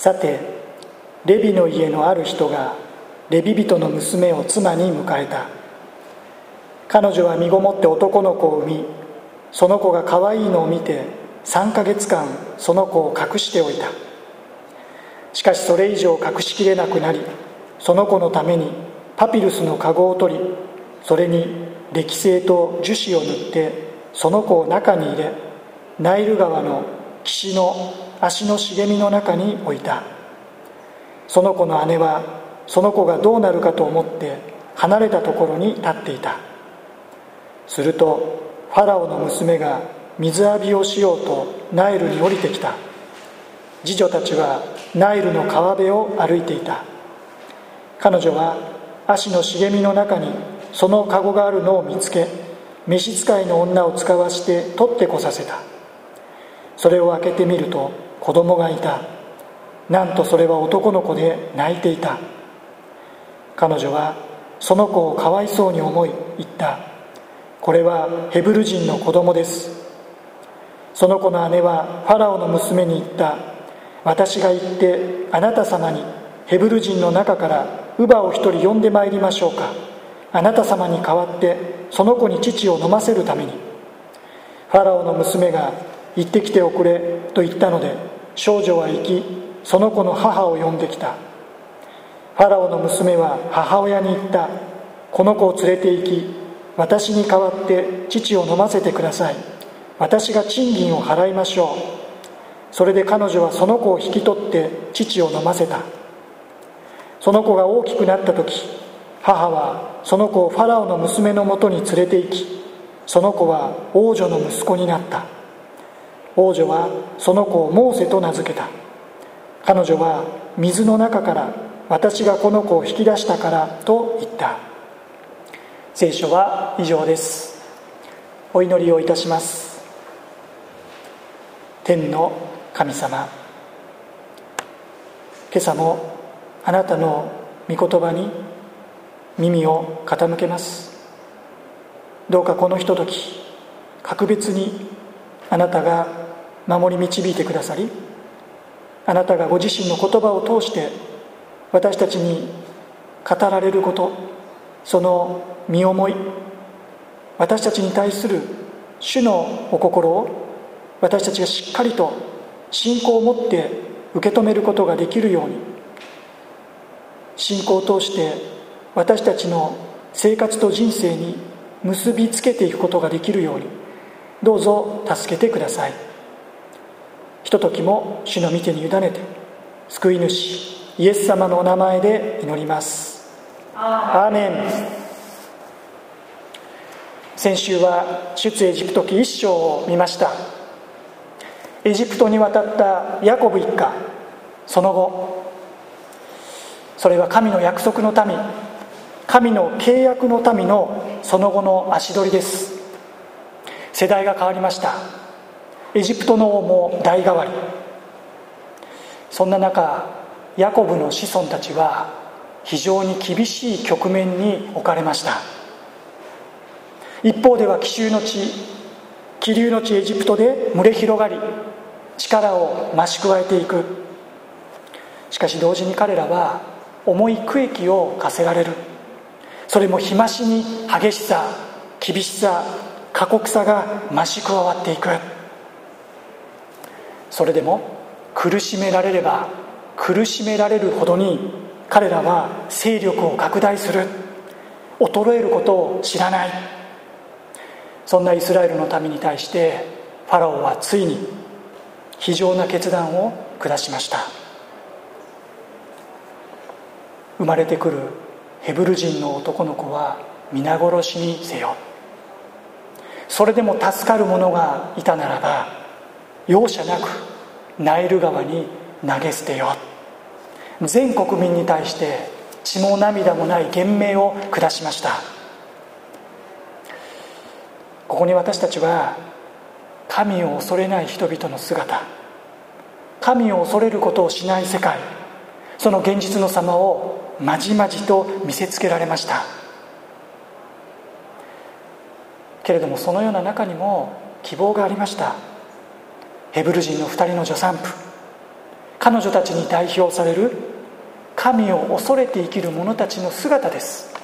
さてレビの家のある人がレビ人の娘を妻に迎えた。彼女は身ごもって男の子を産みその子が可愛いのを見て3ヶ月間その子を隠しておいた。しかしそれ以上隠しきれなくなりその子のためにパピルスの籠を取りそれに歴製と樹脂を塗ってその子を中に入れナイル川の岸の足の茂みの中に置いた。その子の姉はその子がどうなるかと思って離れたところに立っていた。するとファラオの娘が水浴びをしようとナイルに降りてきた。次女たちはナイルの川辺を歩いていた。彼女は足の茂みの中にその籠があるのを見つけ召使いの女を使わして取ってこさせた。それを開けてみると子供がいた。なんとそれは男の子で泣いていた。彼女はその子をかわいそうに思い言った。これはヘブル人の子供です。その子の姉はファラオの娘に言った。私が行ってあなた様にヘブル人の中から乳母を一人呼んでまいりましょうか。あなた様に代わってその子に父を飲ませるために。ファラオの娘が行ってきておくれと言ったので少女は行きその子の母を呼んできた。ファラオの娘は母親に言った。この子を連れて行き私に代わって父を飲ませてください。私が賃金を払いましょう。それで彼女はその子を引き取って父を飲ませた。その子が大きくなった時母はその子をファラオの娘のもとに連れて行きその子は王女の息子になった。王女はその子をモーセと名付けた。彼女は水の中から私がこの子を引き出したからと言った。聖書は以上です。お祈りをいたします。天の神様今朝もあなたの御言葉に耳を傾けます。どうかこのひととき格別にあなたが守り導いてくださりあなたがご自身の言葉を通して私たちに語られることその身思い私たちに対する主のお心を私たちがしっかりと信仰を持って受け止めることができるように信仰を通して私たちの生活と人生に結びつけていくことができるようにどうぞ助けてください。ひとときも主の御手に委ねて救い主イエス様のお名前で祈ります。アーメン。先週は出エジプト記一章を見ました。エジプトに渡ったヤコブ一家。その後それは神の約束の民神の契約の民のその後の足取りです。世代が変わりましたエジプトの王も代替わり。そんな中ヤコブの子孫たちは非常に厳しい局面に置かれました。一方では奇襲の地気流の地エジプトで群れ広がり力を増し加えていく。しかし同時に彼らは重い区域を課せられる。それも日増しに激しさ厳しさ過酷さが増し加わっていく。それでも苦しめられれば苦しめられるほどに彼らは勢力を拡大する。衰えることを知らない。そんなイスラエルの民に対してファラオはついに非常な決断を下しました。生まれてくるヘブル人の男の子は皆殺しにせよ。それでも助かる者がいたならば容赦なくナイル川に投げ捨てよ全国民に対して血も涙もない言命を下しました。ここに私たちは神を恐れない人々の姿。神を恐れることをしない世界。その現実の様をまじまじと見せつけられました。けれどもそのような中にも希望がありました。ヘブル人の2人の助産婦。彼女たちに代表される神を恐れて生きる者たちの姿です。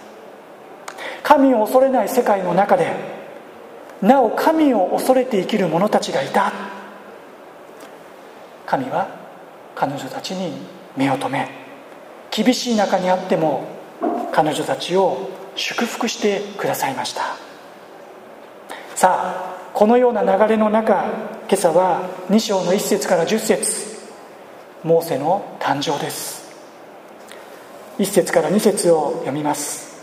神を恐れない世界の中でなお神を恐れて生きる者たちがいた。神は彼女たちに目を留め厳しい中にあっても彼女たちを祝福してくださいました。さあこのような流れの中今朝は2章の1節から10節。モーセの誕生です。1節から2節を読みます。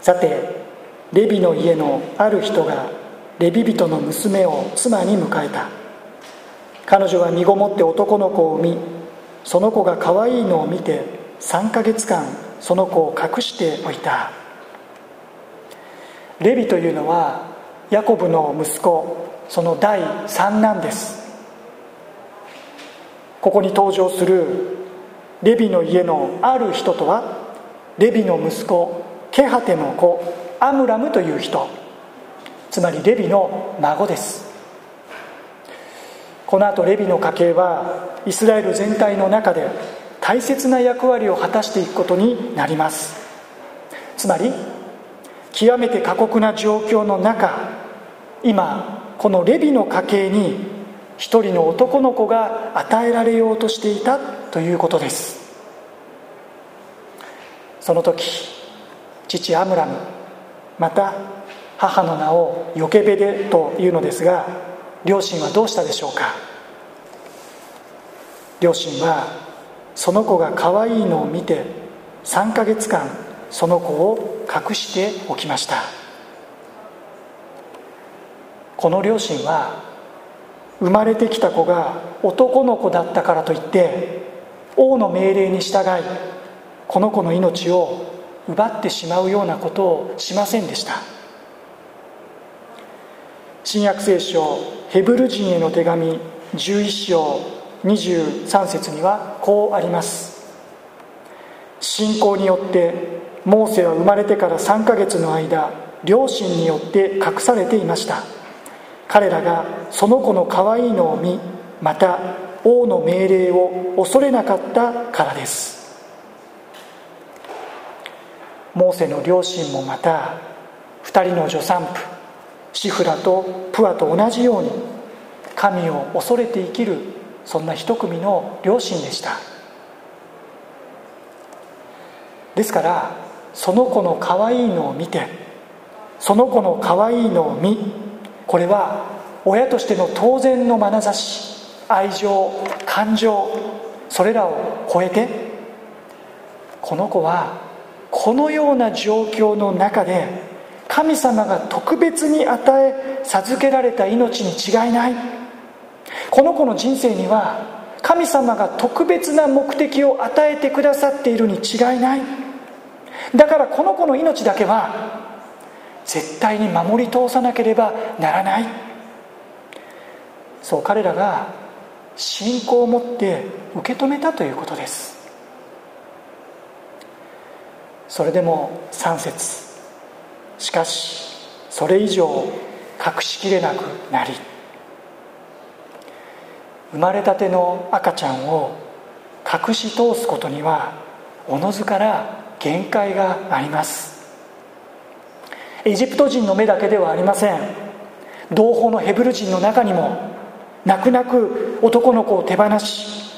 さてレビの家のある人がレビ人の娘を妻に迎えた。彼女は身ごもって男の子を産みその子が可愛いのを見て3ヶ月間その子を隠しておいた。レビというのはヤコブの息子その第三男です。ここに登場するレビの家のある人とはレビの息子ケハテの子アムラムという人。つまりレビの孫です。この後レビの家系はイスラエル全体の中で大切な役割を果たしていくことになります。つまり極めて過酷な状況の中今このレビの家系に一人の男の子が与えられようとしていたということです。その時父アムラムまた母の名をヨケベデというのですが両親はどうしたでしょうか。両親はその子が可愛いのを見て3ヶ月間その子を隠しておきました。この両親は生まれてきた子が男の子だったからといって王の命令に従いこの子の命を奪ってしまうようなことをしませんでした。新約聖書ヘブル人への手紙11章23節にはこうあります。信仰によってモーセは生まれてから3ヶ月の間両親によって隠されていました。彼らがその子の可愛いのを見また王の命令を恐れなかったからです。モーセの両親もまた2人の助産婦シフラとプアと同じように神を恐れて生きるそんな一組の両親でした。ですからその子の可愛いのを見てその子の可愛いのを見これは親としての当然の眼差し愛情感情それらを超えてこの子はこのような状況の中で神様が特別に与え授けられた命に違いない。この子の人生には神様が特別な目的を与えてくださっているに違いない。だからこの子の命だけは絶対に守り通さなければならない。そう彼らが信仰を持って受け止めたということです。それでも3節。しかしそれ以上隠しきれなくなり生まれたての赤ちゃんを隠し通すことにはおのずから限界があります。エジプト人の目だけではありません。同胞のヘブル人の中にも泣く泣く男の子を手放し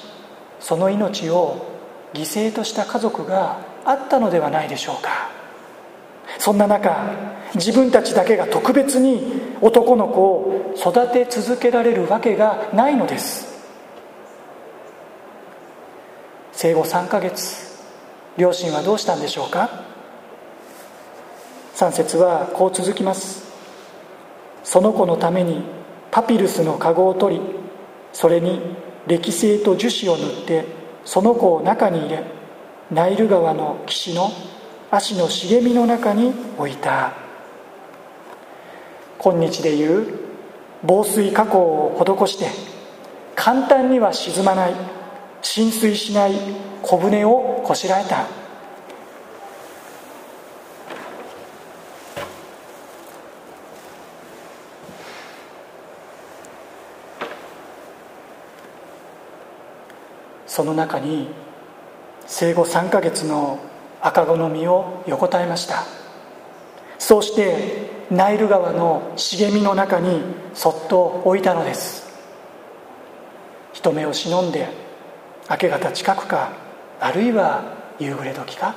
その命を犠牲とした家族があったのではないでしょうか。そんな中自分たちだけが特別に男の子を育て続けられるわけがないのです。生後3ヶ月両親はどうしたんでしょうか。3節はこう続きます。その子のためにパピルスの籠を取りそれに歴製と樹脂を塗ってその子を中に入れナイル川の岸の足の茂みの中に置いた。今日でいう防水加工を施して簡単には沈まない浸水しない小舟をこしらえた。その中に生後3ヶ月の赤子の実を横たえました。そうしてナイル川の茂みの中にそっと置いたのです。人目を忍んで明け方近くかあるいは夕暮れ時か。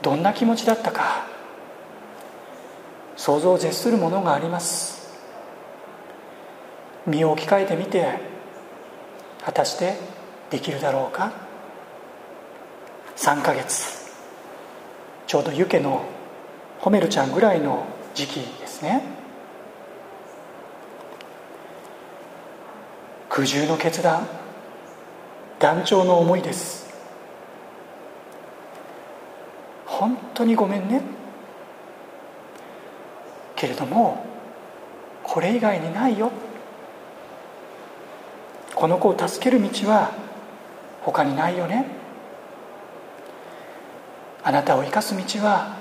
どんな気持ちだったか。想像を絶するものがあります。身を置き換えてみて果たしてできるだろうか？3ヶ月。ちょうど湯気の褒めるちゃんぐらいの時期ですね。苦渋の決断。断腸の思いです。本当にごめんね。けれどもこれ以外にないよ。この子を助ける道は他にないよね。あなたを生かす道は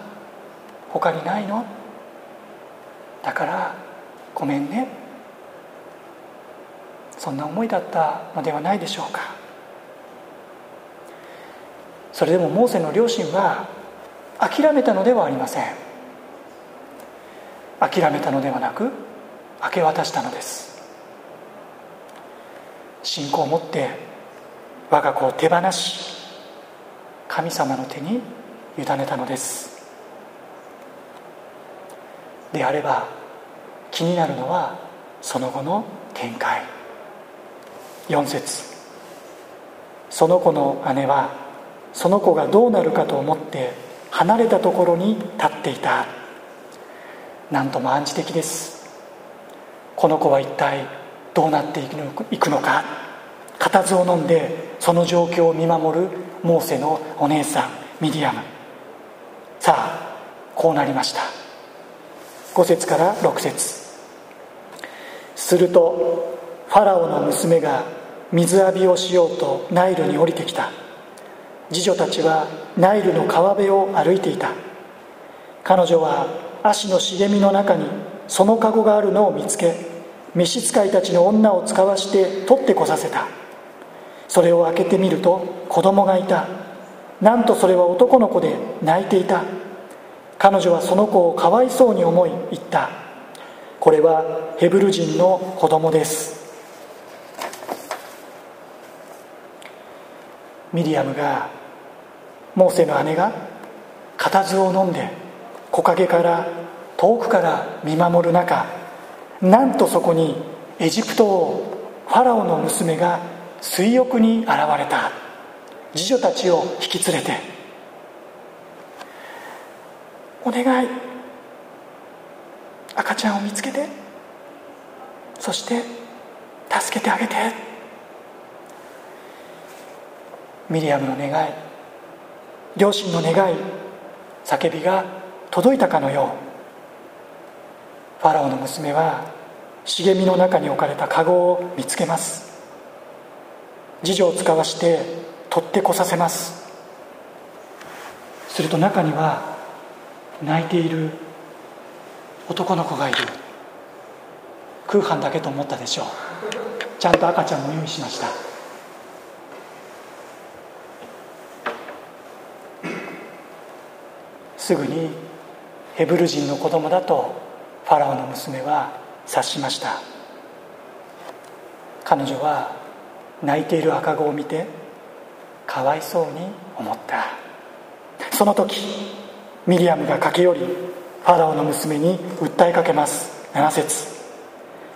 他にないの。だからごめんね。そんな思いだったのではないでしょうか。それでもモーセの両親は諦めたのではありません。諦めたのではなく明け渡したのです。信仰を持って我が子を手放し神様の手に委ねたのです。であれば気になるのはその後の展開4節。その子の姉はその子がどうなるかと思って離れたところに立っていた。何とも暗示的です。この子は一体どうなっていくのか固唾を飲んでその状況を見守るモーセのお姉さんミディアム。さあこうなりました。5節から6節。するとファラオの娘が水浴びをしようとナイルに降りてきた。次女たちはナイルの川辺を歩いていた。彼女は足の茂みの中にその籠があるのを見つけ召使いたちの女を使わして取ってこさせた。それを開けてみると子供がいた。なんとそれは男の子で泣いていた。彼女はその子をかわいそうに思い言った。これはヘブル人の子供です。ミリアムがモーセの姉が固唾を飲んで木陰から遠くから見守る中なんとそこにエジプト王ファラオの娘が水浴に現れた。次女たちを引き連れて「お願い。赤ちゃんを見つけて。そして助けてあげて」ミリアムの願い。両親の願い。叫びが届いたかのよう。ファラオの娘は茂みの中に置かれた籠を見つけます。次女を使わして取ってこさせます。すると中には泣いている男の子がいる。空飯だけと思ったでしょう。ちゃんと赤ちゃんも用意しました。すぐにヘブル人の子供だとファラオの娘は察しました。彼女は泣いている赤子を見てかわいそうに思った。その時ミリアムが駆け寄りファラオの娘に訴えかけます。7節。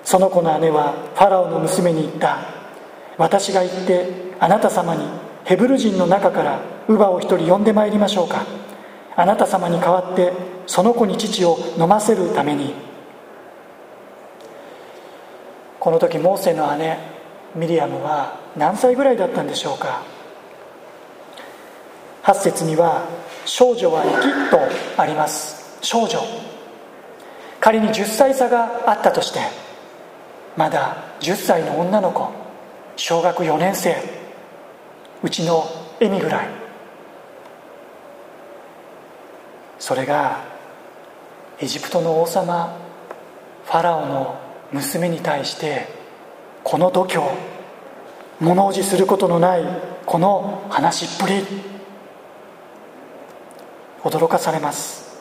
その子の姉はファラオの娘に言った。私が行ってあなた様にヘブル人の中から乳母を一人呼んでまいりましょうか。あなた様に代わってその子に父を飲ませるために。この時モーセの姉ミリアムは何歳ぐらいだったんでしょうか。8節には「少女は生き」とあります。少女。仮に10歳差があったとしてまだ10歳の女の子小学4年生うちのエミぐらい。それがエジプトの王様ファラオの娘に対してこの度胸物おじすることのないこの話っぷり。驚かされます。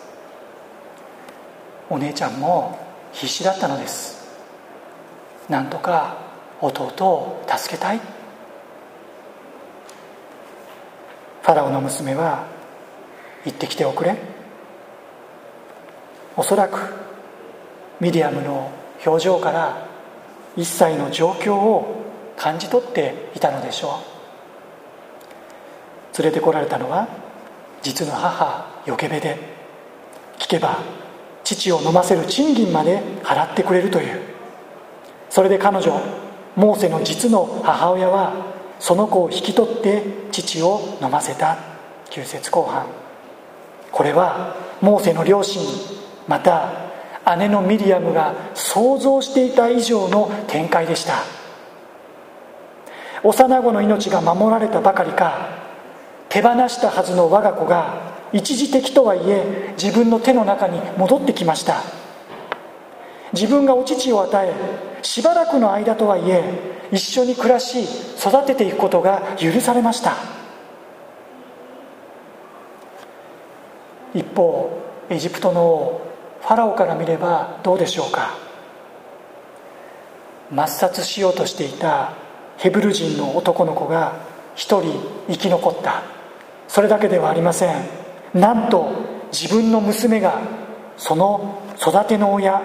お姉ちゃんも必死だったのです。なんとか弟を助けたい。ファラオの娘は行ってきておくれ。おそらくミディアムの表情から一切の状況を感じ取っていたのでしょう。連れてこられたのは実の母ヨケベで聞けば父を飲ませる賃金まで払ってくれるという。それで彼女モーセの実の母親はその子を引き取って父を飲ませた。旧節後半。これはモーセの両親また姉のミリアムが想像していた以上の展開でした。幼子の命が守られたばかりか手放したはずの我が子が一時的とはいえ自分の手の中に戻ってきました。自分がお乳を与えしばらくの間とはいえ一緒に暮らし育てていくことが許されました。一方エジプトの王ファラオから見ればどうでしょうか？抹殺しようとしていたヘブル人の男の子が一人生き残った。それだけではありません。なんと自分の娘がその育ての親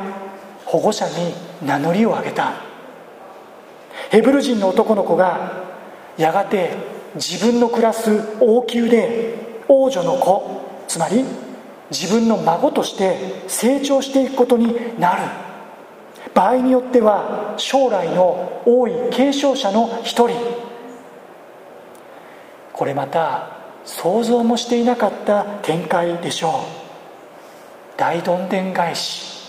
保護者に名乗りを上げた。ヘブル人の男の子がやがて自分の暮らす王宮で王女の子つまり自分の孫として成長していくことになる。場合によっては将来の王位継承者の一人。これまた想像もしていなかった展開でしょう。大どんでん返し。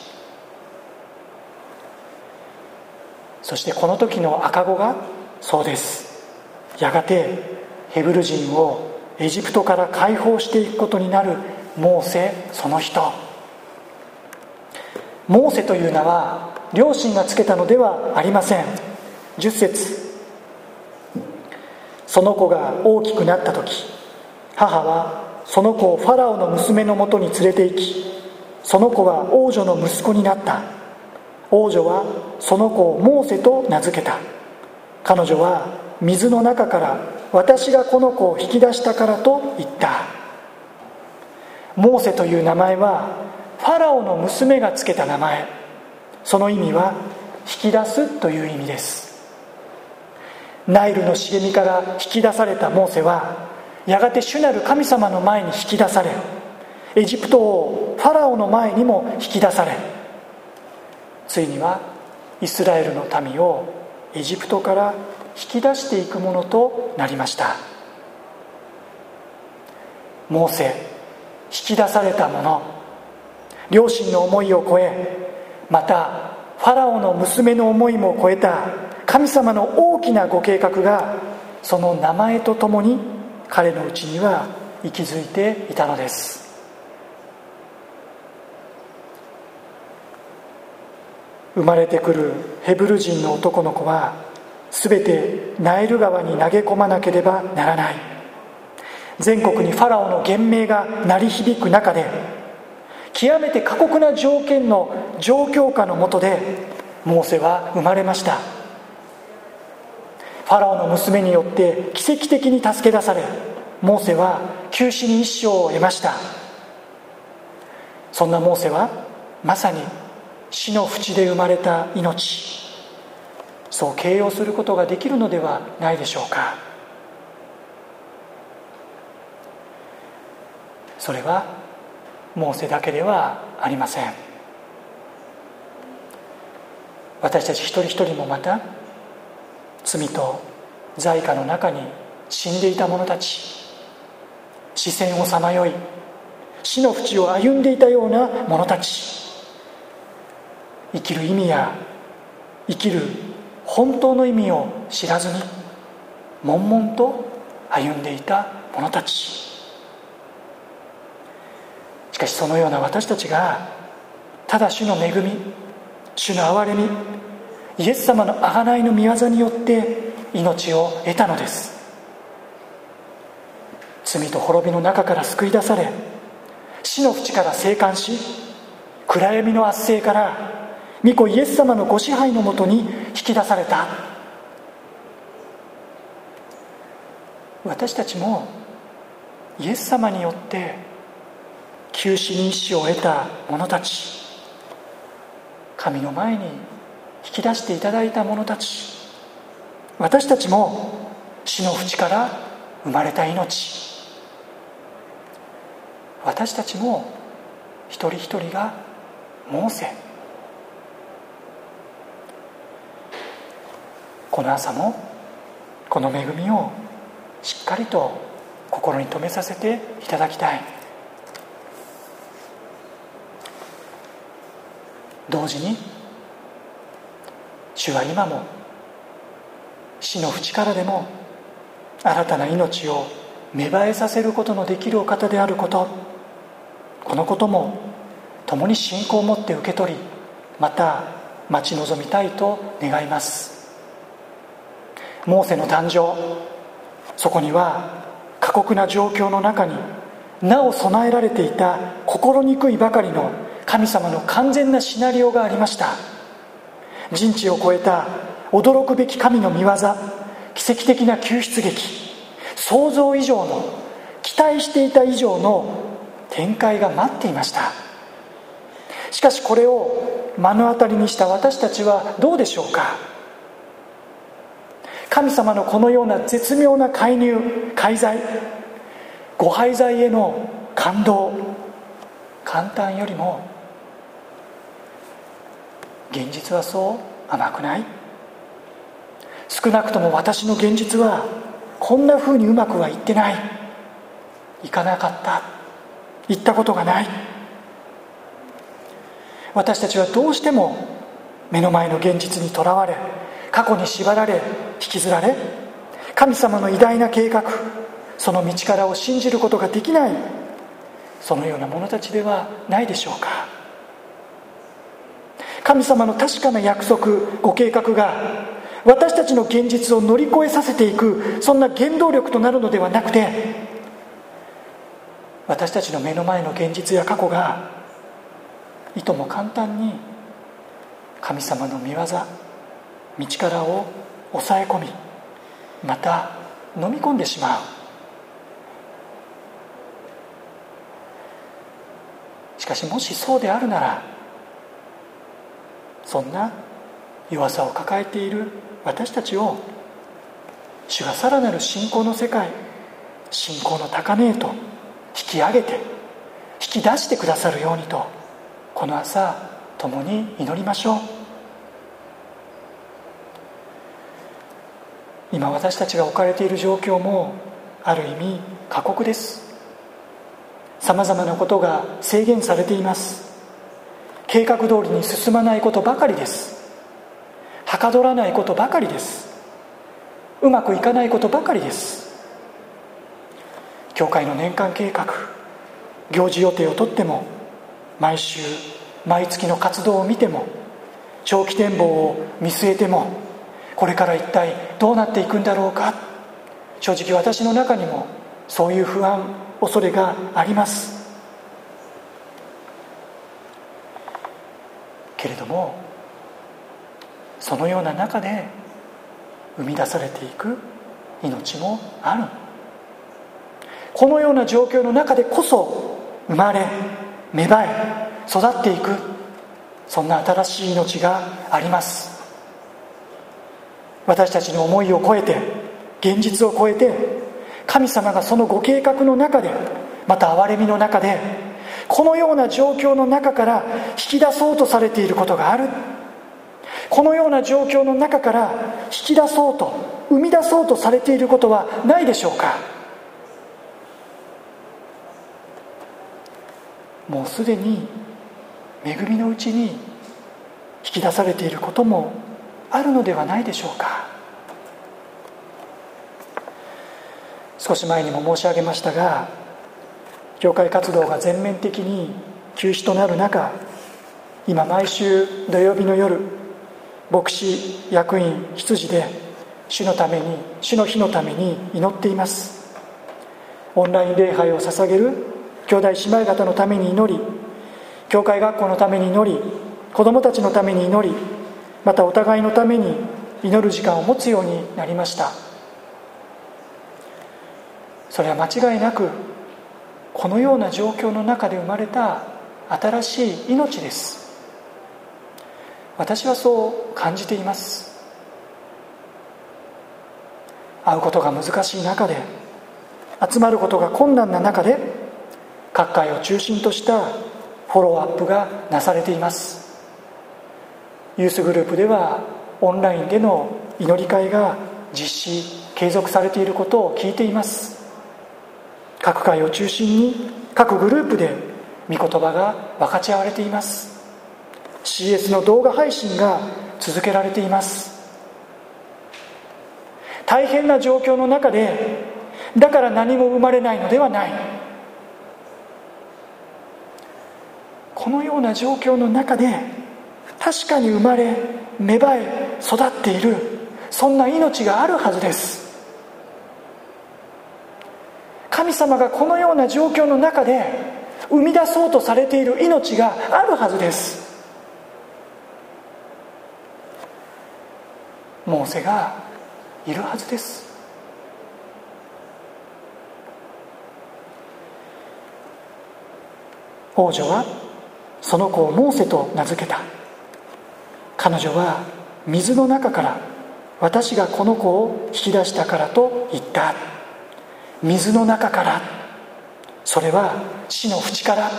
そしてこの時の赤子がそうです。やがてヘブル人をエジプトから解放していくことになるモーセその人。モーセという名は両親がつけたのではありません。10節。その子が大きくなった時母はその子をファラオの娘のもとに連れて行きその子は王女の息子になった。王女はその子をモーセと名付けた。彼女は水の中から私がこの子を引き出したからと言った。モーセという名前はファラオの娘がつけた名前。その意味は引き出すという意味です。ナイルの茂みから引き出されたモーセはやがて主なる神様の前に引き出されエジプト王ファラオの前にも引き出されついにはイスラエルの民をエジプトから引き出していくものとなりました。モーセ引き出されたもの。両親の思いを超えまたファラオの娘の思いも超えた神様の大きなご計画がその名前とともに彼のうちには息づいていたのです。生まれてくるヘブル人の男の子は全てナイル川に投げ込まなければならない。全国にファラオの言命が鳴り響く中で極めて過酷な条件の状況下のもとでモーセは生まれました。ファラオの娘によって奇跡的に助け出されモーセは急死に一生を得ました。そんなモーセはまさに死の淵で生まれた命。そう形容することができるのではないでしょうか。それはモーセだけではありません。私たち一人一人もまた罪と罪過の中に死んでいた者たち視線をさまよい死の淵を歩んでいたような者たち生きる意味や生きる本当の意味を知らずに悶々と歩んでいた者たち。かしそのような私たちがただ主の恵み主の憐れみイエス様の贖いの御業によって命を得たのです。罪と滅びの中から救い出され死の淵から生還し暗闇の圧政から御子イエス様のご支配のもとに引き出された。私たちもイエス様によって救死に意志を得た者たち。神の前に引き出していただいた者たち。私たちも死の淵から生まれた命。私たちも一人一人がモーセ。この朝もこの恵みをしっかりと心に留めさせていただきたい。同時に主は今も死の淵からでも新たな命を芽生えさせることのできるお方であること。このことも共に信仰を持って受け取りまた待ち望みたいと願います。モーセの誕生そこには過酷な状況の中になお備えられていた心にくいばかりの神様の完全なシナリオがありました。人知を超えた驚くべき神の御業奇跡的な救出劇想像以上の期待していた以上の展開が待っていました。しかしこれを目の当たりにした私たちはどうでしょうか。神様のこのような絶妙な介入介在ご廃罪への感動簡単よりも現実はそう甘くない？少なくとも私の現実はこんなふうにうまくはいってない。いかなかった。言ったことがない。私たちはどうしても目の前の現実にとらわれ過去に縛られ引きずられ神様の偉大な計画その道からを信じることができない。そのような者たちではないでしょうか。神様の確かな約束ご計画が私たちの現実を乗り越えさせていくそんな原動力となるのではなくて私たちの目の前の現実や過去がいとも簡単に神様の御業道からを抑え込みまた飲み込んでしまう。しかしもしそうであるならそんな弱さを抱えている私たちを主がさらなる信仰の世界信仰の高値へと引き上げて引き出してくださるようにとこの朝共に祈りましょう。今私たちが置かれている状況もある意味過酷です。さまざまなことが制限されています。計画通りに進まないことばかりです。はかどらないことばかりです。うまくいかないことばかりです。教会の年間計画行事予定をとっても毎週毎月の活動を見ても長期展望を見据えてもこれから一体どうなっていくんだろうか。正直私の中にもそういう不安恐れがあります。けれどもそのような中で生み出されていく命もある。このような状況の中でこそ生まれ芽生え育っていく。そんな新しい命があります。私たちの思いを超えて現実を超えて神様がそのご計画の中でまた憐れみの中でこのような状況の中から引き出そうとされていることがある。このような状況の中から引き出そうと生み出そうとされていることはないでしょうか。もうすでに恵みのうちに引き出されていることもあるのではないでしょうか。少し前にも申し上げましたが教会活動が全面的に休止となる中今毎週土曜日の夜牧師役員羊で主のために主の日のために祈っています。オンライン礼拝を捧げる兄弟姉妹方のために祈り教会学校のために祈り子供たちのために祈りまたお互いのために祈る時間を持つようになりました。それは間違いなくこのような状況の中で生まれた新しい命です。私はそう感じています。会うことが難しい中で集まることが困難な中で各界を中心としたフォローアップがなされています。ユースグループではオンラインでの祈り会が実施継続されていることを聞いています。各界を中心に各グループで御言葉が分かち合われています。CS の動画配信が続けられています。大変な状況の中でだから何も生まれないのではない。このような状況の中で確かに生まれ芽生え育っているそんな命があるはずです。神様がこのような状況の中で生み出そうとされている命があるはずです。モーセがいるはずです。王女はその子をモーセと名付けた。彼女は水の中から私がこの子を引き出したからと言った。水の中からそれは死の淵から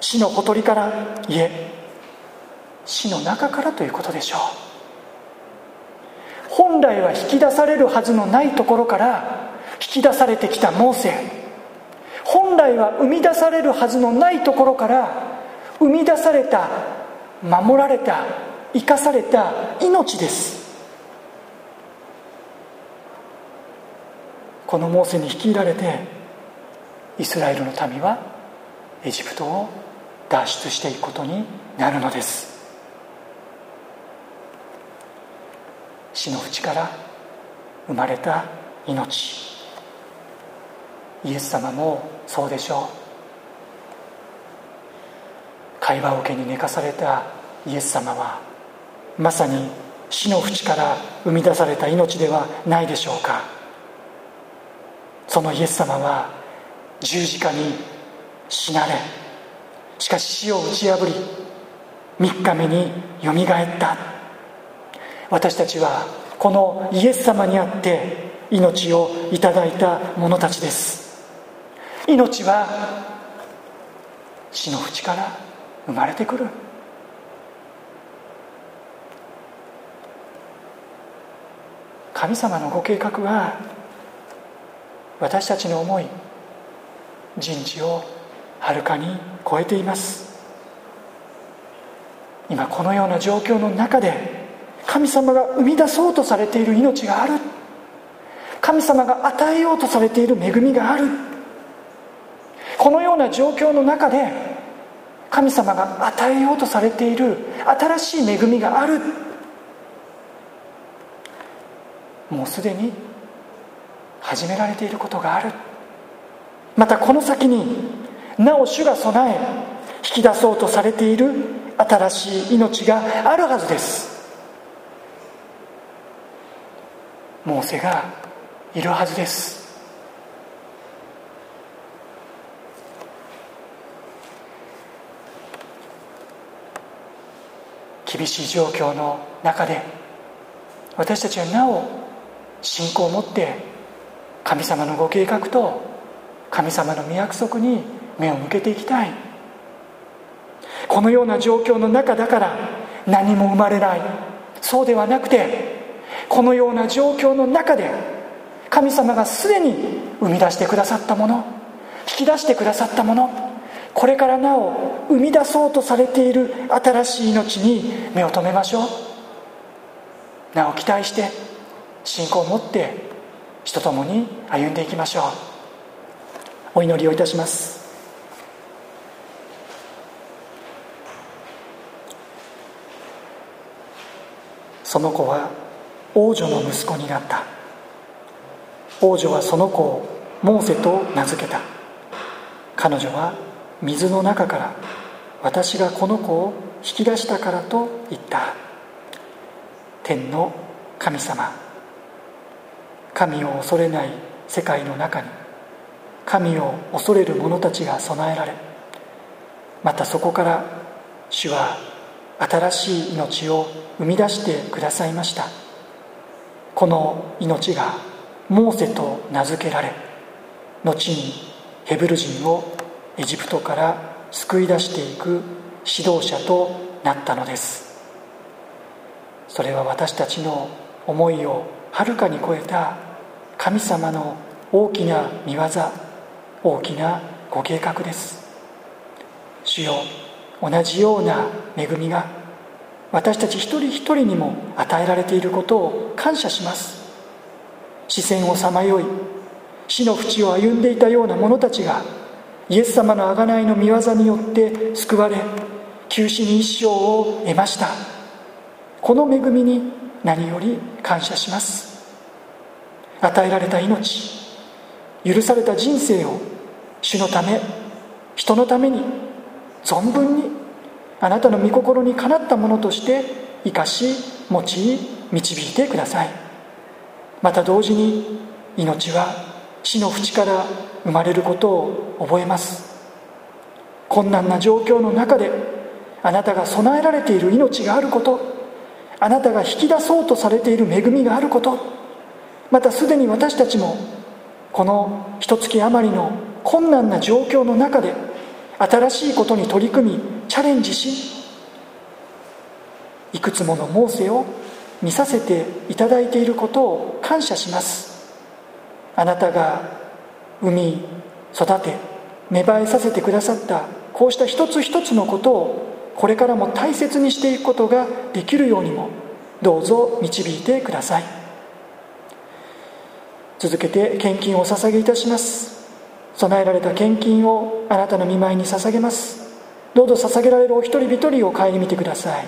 死のほとりからいえ死の中からということでしょう。本来は引き出されるはずのないところから引き出されてきたモーセ。本来は生み出されるはずのないところから生み出された守られた生かされた命です。このモーセに率いられてイスラエルの民はエジプトを脱出していくことになるのです。死の淵から生まれた命。イエス様もそうでしょう。会話桶に寝かされたイエス様はまさに死の淵から生み出された命ではないでしょうか。そのイエス様は十字架に死なれしかし死を打ち破り3日目によみがえった。私たちはこのイエス様にあって命をいただいた者たちです。命は死の淵から生まれてくる。神様のご計画は私たちの思い人知をはるかに超えています。今このような状況の中で神様が生み出そうとされている命がある。神様が与えようとされている恵みがある。このような状況の中で神様が与えようとされている新しい恵みがある。もうすでに始められていることがある。またこの先になお主が備え引き出そうとされている新しい命があるはずです。モーセがいるはずです。厳しい状況の中で私たちはなお信仰を持って神様のご計画と神様の御約束に目を向けていきたい。このような状況の中だから何も生まれない。そうではなくてこのような状況の中で神様がすでに生み出してくださったもの引き出してくださったものこれからなお生み出そうとされている新しい命に目を留めましょう。なお期待して信仰を持って主と共に歩んでいきましょう。お祈りをいたします。その子は王女の息子になった。王女はその子をモーセと名付けた。彼女は水の中から私がこの子を引き出したからと言った。天の神様。神を恐れない世界の中に神を恐れる者たちが備えられまたそこから主は新しい命を生み出してくださいました。この命がモーセと名付けられ後にヘブル人をエジプトから救い出していく指導者となったのです。それは私たちの思いをはるかに超えた神様の大きな見業大きなご計画です。主よ同じような恵みが私たち一人一人にも与えられていることを感謝します。視線をさまよい死の淵を歩んでいたような者たちがイエス様の贖いの御業によって救われ休死に一生を得ました。この恵みに何より感謝します。与えられた命。許された人生を主のため人のために存分にあなたの御心にかなったものとして生かし用い導いてください。また同時に命は死の淵から生まれることを覚えます。困難な状況の中であなたが備えられている命があることあなたが引き出そうとされている恵みがあることまたすでに私たちもこの一月余りの困難な状況の中で新しいことに取り組みチャレンジしいくつものモーセを見させていただいていることを感謝します。あなたが産み育て芽生えさせてくださったこうした一つ一つのことをこれからも大切にしていくことができるようにもどうぞ導いてください。続けて献金をお捧げいたします。備えられた献金をあなたの見舞いに捧げます。どうぞ捧げられるお一人一人を顧みてください。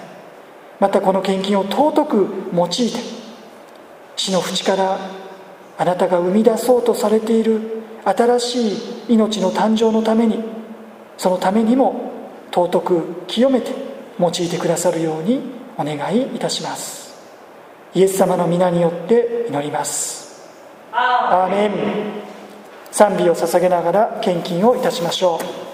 またこの献金を尊く用いて死の淵からあなたが生み出そうとされている新しい命の誕生のためにそのためにも尊く清めて用いてくださるようにお願いいたします。イエス様の皆によって祈ります。アーメン。賛美を捧げながら献金をいたしましょう。